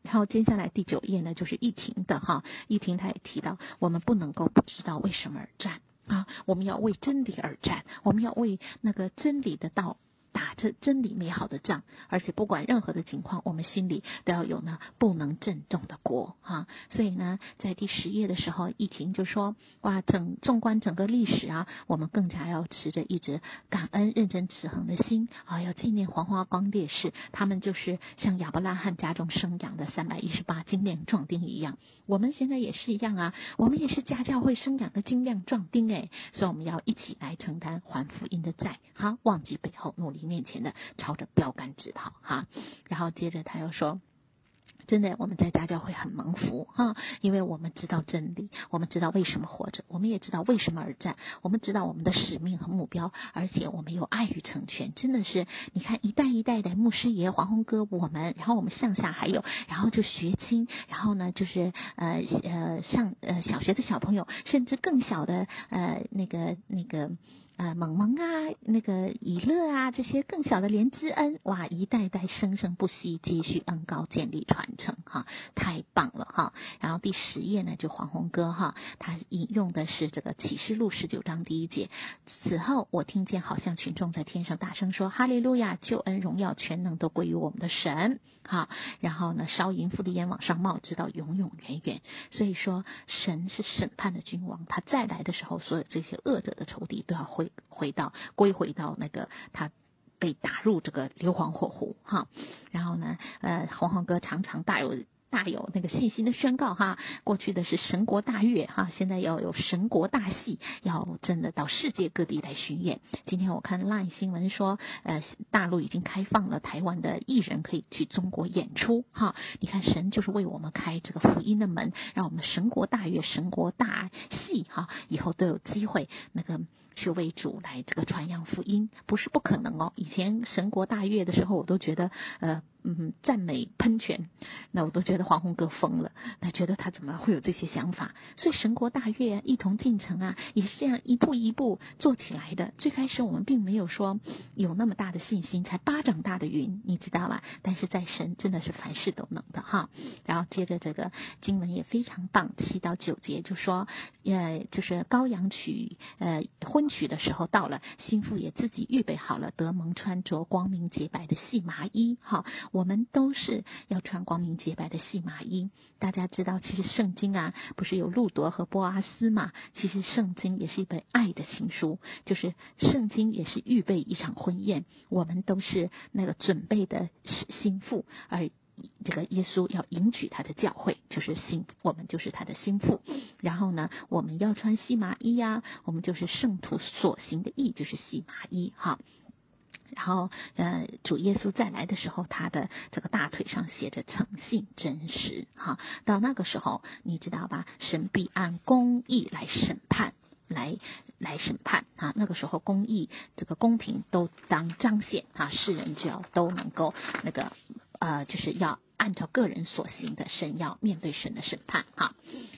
B: 然后接下来第九页呢，就是一婷的哈，一婷他也提到，我们不能够不知道为什么而战啊，我们要为真理而战，我们要为那个真理的道。打着真理美好的仗，而且不管任何的情况，我们心里都要有呢不能震动的国哈。所以呢，在第十页的时候，一婷就说：哇，整纵观整个历史啊，我们更加要持着一直感恩、认真、持恒的心啊，要纪念黄花岗烈士，他们就是像亚伯拉罕家中生养的三百一十八精炼壮丁一样。我们现在也是一样啊，我们也是家教会生养的精炼壮丁哎，所以我们要一起来承担还福音的债，好，忘记背后，努力。面前的朝着标杆直跑哈，然后接着他又说。真的，我们在家教会很蒙福哈，因为我们知道真理，我们知道为什么活着，我们也知道为什么而战，我们知道我们的使命和目标，而且我们有爱与成全。真的是，你看一代一代的牧师爷、黄宏哥，我们，然后我们向下还有，然后就学青，然后呢就是呃呃上呃小学的小朋友，甚至更小的呃那个那个。
A: 呃萌萌啊，那个以乐啊，这些更小的连之恩，哇，一代代生生不息，继续恩高建立传承哈，太棒了哈。然后第十页呢，就黄宏哥哈，他引用的是这个启示录十九章第一节，此后我听见好像群众在天上大声说：哈利路亚，救恩荣耀全能都归于我们的神哈。然后呢，烧淫妇的烟往上冒，直到永永远远。所以说，神是审判的君王，他再来的时候，所有这些恶者的仇敌都要回到归回到那个他被打入这个硫磺火湖哈。然后呢，呃，黄黄哥常常大有。大有那个信心的宣告哈，过去的是神国大乐哈，现在要有神国大戏，要真的到世界各地来巡演。今天我看 LINE 新闻说，呃，大陆已经开放了台湾的艺人可以去中国演出哈。你看神就是为我们开这个福音的门，让我们神国大乐、神国大戏哈，以后都有机会那个去为主来这个传扬福音，不是不可能哦。以前神国大乐的时候，我都觉得呃。嗯，赞美喷泉，那我都觉得黄宏哥疯了，那觉得他怎么会有这些想法？所以神国大乐啊，一同进城啊，也是这样一步一步做起来的。最开始我们并没有说有那么大的信心，才巴掌大的云，你知道吧？但是在神真的是凡事都能的哈。然后接着这个经文也非常棒，七到九节就说，呃，就是羔羊曲呃婚娶的时候到了，新妇也自己预备好了，德蒙穿着光明洁白的细麻衣哈。我们都是要穿光明洁白的细麻衣。大家知道，其实圣经啊，不是有路得和波阿斯嘛？其实圣经也是一本爱的情书，就是圣经也是预备一场婚宴。我们都是那个准备的新妇，而这个耶稣要迎娶他的教会，就是心，我们就是他的心腹。然后呢，我们要穿细麻衣呀，我们就是圣徒所行的义，就是细麻衣哈。然后，呃，主耶稣再来的时候，他的这个大腿上写着诚信真实，哈。到那个时候，你知道吧？神必按公义来审判，来来审判啊。那个时候，公义这个公平都当彰显啊，世人就要都能够那个呃，就是要。按照个人所行的，神要面对神的审判哈。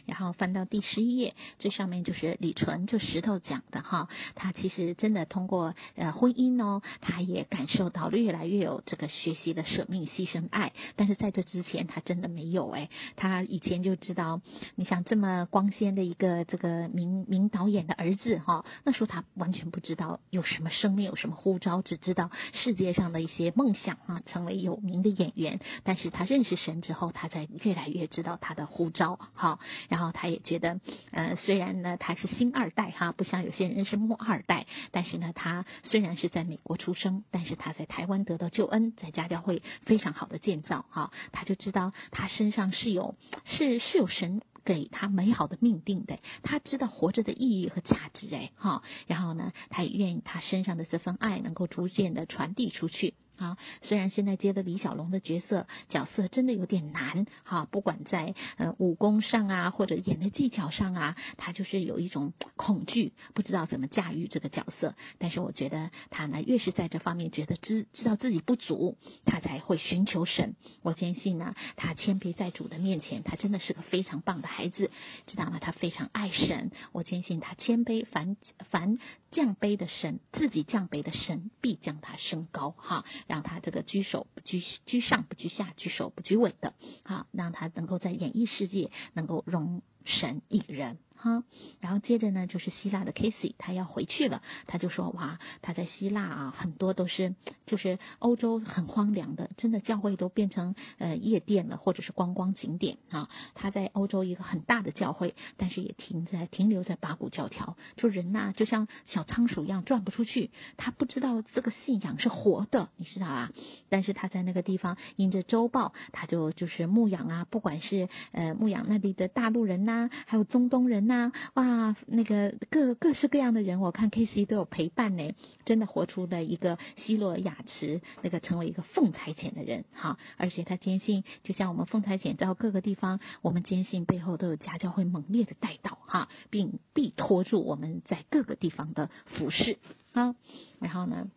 A: 然后翻到第十一页，最上面就是李纯就石头讲的哈。他其实真的通过呃婚姻哦，他也感受到越来越有这个学习的舍命、牺牲、爱。但是在这之前，他真的没有哎。他以前就知道，你想这么光鲜的一个这个名名导演的儿子哈，那时候他完全不知道有什么生命，有什么呼召，只知道世界上的一些梦想啊，成为有名的演员。但是他。认识神之后，他才越来越知道他的呼召，好，然后他也觉得，呃，虽然呢他是星二代哈，不像有些人是木二代，但是呢，他虽然是在美国出生，但是他在台湾得到救恩，在家教会非常好的建造，哈，他就知道他身上是有是是有神给他美好的命定的，他知道活着的意义和价值，哎，哈，然后呢，他也愿意他身上的这份爱能够逐渐的传递出去。啊，虽然现在接的李小龙的角色角色真的有点难，哈，不管在呃武功上啊，或者演的技巧上啊，他就是有一种恐惧，不知道怎么驾驭这个角色。但是我觉得他呢，越是在这方面觉得知知道自己不足，他才会寻求神。我坚信呢，他谦卑在主的面前，他真的是个非常棒的孩子，知道吗？他非常爱神。我坚信他谦卑，凡凡降卑的神，自己降卑的神必将他升高，哈。让他这个居首不居居上不居下，居首不居尾的，哈，让他能够在演艺世界能够容神一人。哈，然后接着呢，就是希腊的 Casey，他要回去了，他就说哇，他在希腊啊，很多都是就是欧洲很荒凉的，真的教会都变成呃夜店了，或者是观光景点啊。他在欧洲一个很大的教会，但是也停在停留在八股教条，就人呐，就像小仓鼠一样转不出去。他不知道这个信仰是活的，你知道啊？但是他在那个地方，因着周报，他就就是牧养啊，不管是呃牧养那里的大陆人呐，还有中东人呐。啊哇，那个各各式各样的人，我看 K C 都有陪伴呢，真的活出了一个希罗雅池，那个成为一个奉财遣的人哈，而且他坚信，就像我们奉财遣到各个地方，我们坚信背后都有家教会猛烈的带到哈，并必托住我们在各个地方的服侍啊，然后呢，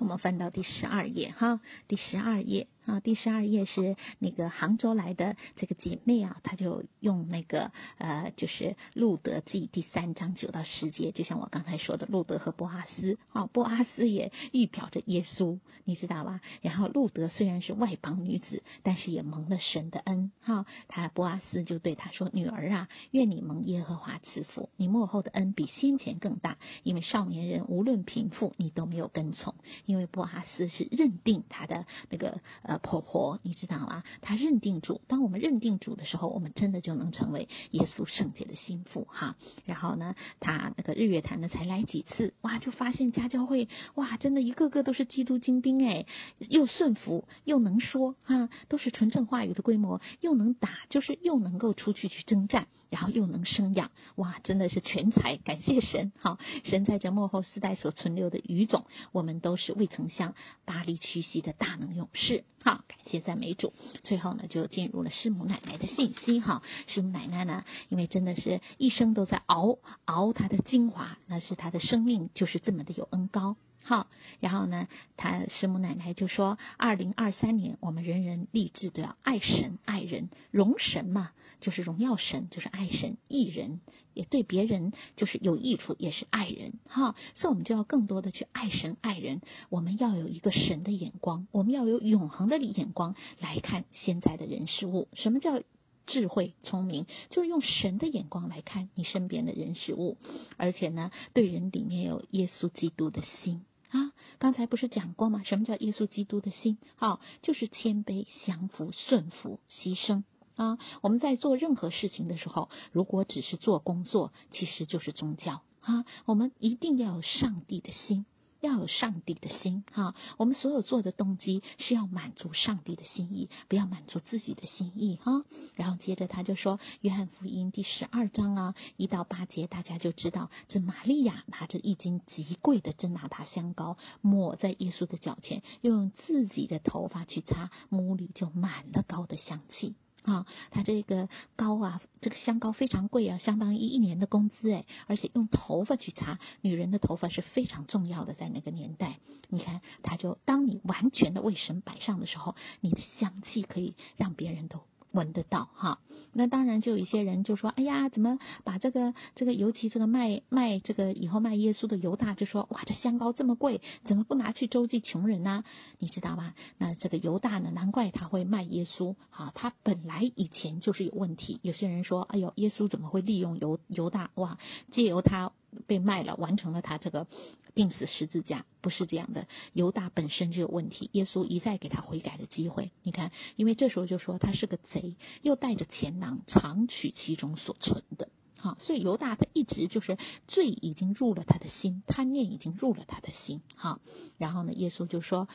A: 我们翻到第十二页哈，第十二页。
B: 啊，第十二页是那个杭州来的这个姐妹啊，她就用那个呃，就是路德记第三章九到十节，就像我刚才说的，路德和波阿斯啊，波阿斯也预表着耶稣，你知道吧？然后路德虽然是外邦女子，但是也蒙了神的恩哈。他波阿斯就对他说：“女儿啊，愿你蒙耶和华赐福，你幕后的恩比先前更大，因为少年人无论贫富，你都没有跟从，因为波阿斯是认定他的那个呃。”婆婆，你知道吗？她认定主，当我们认定主的时候，我们真的就能成为耶稣圣洁的心腹哈。然后呢，他那个日月潭呢才来几次，哇，就发现家教会哇，真的一个个都是基督精兵哎，又顺服又能说哈，都是纯正话语的规模，又能打，就是又能够出去去征战，然后又能生养，哇，真的是全才，感谢神哈。神在这幕后世代所存留的余种，我们都是未曾向巴力屈膝的大能勇士。好，感谢赞美主。最后呢，就进入了师母奶奶的信息哈。师母奶奶呢，因为真的是一生都在熬熬她的精华，那是她的生命就是这么的有恩高。好，然后呢，她师母奶奶就说，二零二三年我们人人立志都要爱神爱人，容神嘛，就是荣耀神，就是爱神益人。也对别人就是有益处，也是爱人哈，所以我们就要更多的去爱神爱人。我们要有一个神的眼光，我们要有永恒的眼光来看现在的人事物。什么叫智慧聪明？就是用神的眼光来看你身边的人事物，而且呢，对人里面有耶稣基督的心啊。刚才不是讲过吗？什么叫耶稣基督的心？好，就是谦卑、降服、顺服、牺牲。啊，我们在做任何事情的时候，如果只是做工作，其实就是宗教啊。我们一定要有上帝的心，要有上帝的心哈。我们所有做的动机是要满足上帝的心意，不要满足自己的心意哈。然后接着他就说，《约翰福音》第十二章啊，一到八节，大家就知道，这玛利亚拿着一斤极贵的真哪哒香膏，抹在耶稣的脚前，又用自己的头发去擦，屋里就满了膏的香气。啊，他这个膏啊，这个香膏非常贵啊，相当于一年的工资哎，而且用头发去擦，女人的头发是非常重要的，在那个年代，你看，他就当你完全的为神摆上的时候，你的香气可以让别人都。闻得到哈，那当然就有一些人就说，哎呀，怎么把这个这个，尤其这个卖卖这个以后卖耶稣的犹大就说，哇，这香膏这么贵，怎么不拿去周济穷人呢？你知道吗？那这个犹大呢，难怪他会卖耶稣啊，他本来以前就是有问题。有些人说，哎呦，耶稣怎么会利用犹犹大？哇，借由他。被卖了，完成了他这个钉死十字架，不是这样的。犹大本身就有问题，耶稣一再给他悔改的机会。你看，因为这时候就说他是个贼，又带着钱囊，常取其中所存的。好，所以犹大他一直就是罪已经入了他的心，贪念已经入了他的心。好，然后呢，耶稣就说。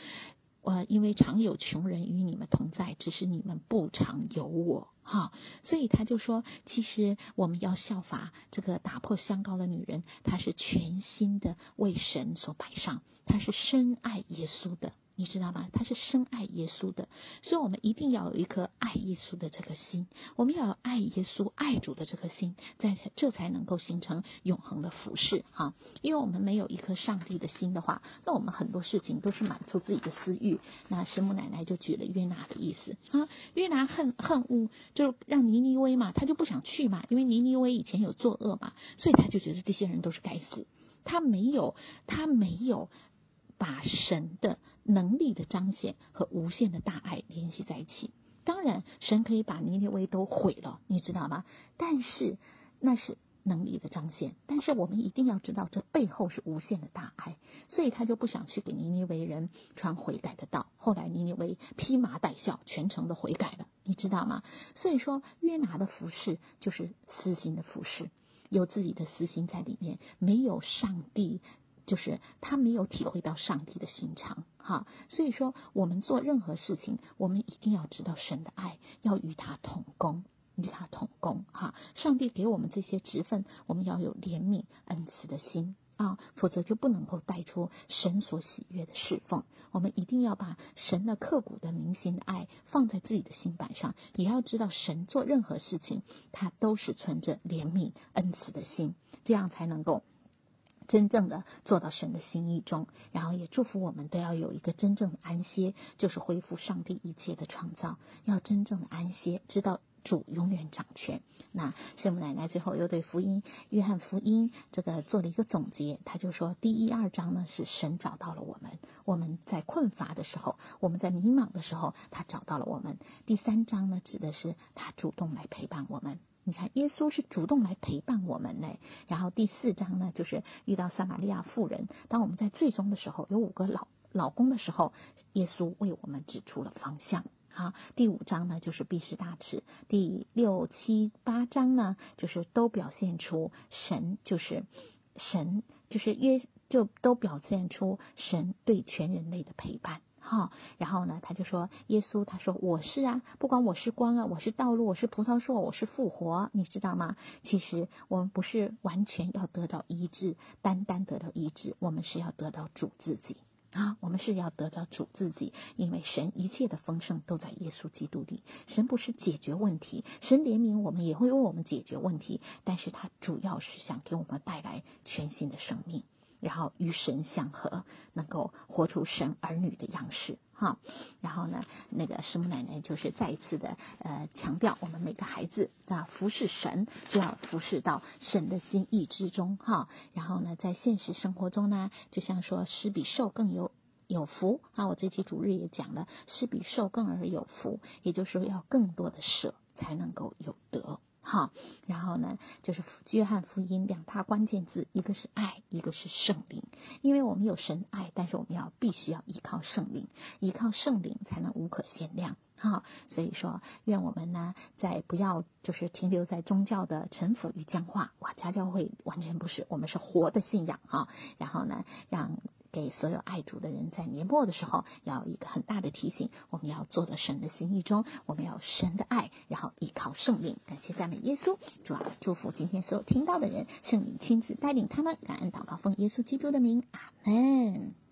B: 我，因为常有穷人与你们同在，只是你们不常有我哈，所以他就说，其实我们要效法这个打破香膏的女人，她是全心的为神所摆上，她是深爱耶稣的。你知道吗？他是深爱耶稣的，所以我们一定要有一颗爱耶稣的这颗心。我们要有爱耶稣、爱主的这颗心，在这才能够形成永恒的服侍哈。因为我们没有一颗上帝的心的话，那我们很多事情都是满足自己的私欲。那师母奶奶就举了约拿的意思啊，约拿恨恨恶，就让尼尼微嘛，他就不想去嘛，因为尼尼微以前有作恶嘛，所以他就觉得这些人都是该死。他没有，他没有。把神的能力的彰显和无限的大爱联系在一起。当然，神可以把尼尼微都毁了，你知道吗？但是那是能力的彰显。但是我们一定要知道，这背后是无限的大爱。所以他就不想去给尼尼微人传悔改的道。后来尼尼微披麻戴孝，全程的悔改了，你知道吗？所以说，约拿的服饰就是私心的服饰，有自己的私心在里面，没有上帝。就是他没有体会到上帝的心肠，哈，所以说我们做任何事情，我们一定要知道神的爱，要与他同工，与他同工，哈。上帝给我们这些职分，我们要有怜悯恩慈的心啊，否则就不能够带出神所喜悦的侍奉。我们一定要把神的刻骨的铭心的爱放在自己的心板上，也要知道神做任何事情，他都是存着怜悯恩慈的心，这样才能够。
A: 真正的做到神的心意中，然后也祝福我们都要有一个真正的安歇，就是恢复上帝一切的创造，要真正的安歇，知道主永远掌权。那圣母奶奶最后又对福音约翰福音这个做了一个总结，他就说第一二章呢是神找到了我们，我们在困乏的时候，我们在迷茫的时候，他找到了我们。第三章呢指的是他主动来陪伴我们。你看，耶稣是主动来陪伴我们呢。然后第四章呢，就是遇到撒玛利亚妇人。当我们在最终的时候，有五个老老公的时候，耶稣为我们指出了方向。好，第五章呢，就是毕士大池。第六七八章呢，就是都表现出神就是神就是约就都表现出神对全人类的陪伴。好，然后呢，他就说，耶稣他说我是啊，不管我是光啊，我是道路，我是葡萄树，我是复活，你知道吗？其实我们不是完全要得到医治，单单得到医治，我们是要得到主自己啊，我们是要得到主自己，因为神一切的丰盛都在耶稣基督里。神不是解决问题，神怜悯我们也会为我们解决问题，但是他主要是想给我们带来全新的生命。然后与神相合，能够活出神儿女的样式，哈。然后呢，那个师母奶奶就是再一次的呃强调，我们每个孩子啊服侍神，就要服侍到神的心意之中，哈。然后呢，在现实生活中呢，就像说施比受更有有福啊。我这期主日也讲了，施比受更而有福，也就是说要更多的舍才能够有得。好，然后呢，就是约翰福音两大关键字，一个是爱，一个是圣灵。因为我们有神爱，但是我们要必须要依靠圣灵，依靠圣灵才能无可限量。哈，所以说，愿我们呢，在不要就是停留在宗教的陈腐与僵化。哇，家教会完全不是，我们是活的信仰哈。然后呢，让。给所有爱主的人，在年末的时候，要一个很大的提醒：我们要做的神的心意中，我们要神的爱，然后依靠圣灵。感谢赞美耶稣，主啊，祝福今天所有听到的人，圣灵亲自带领他们，感恩祷告，奉耶稣基督的名，阿门。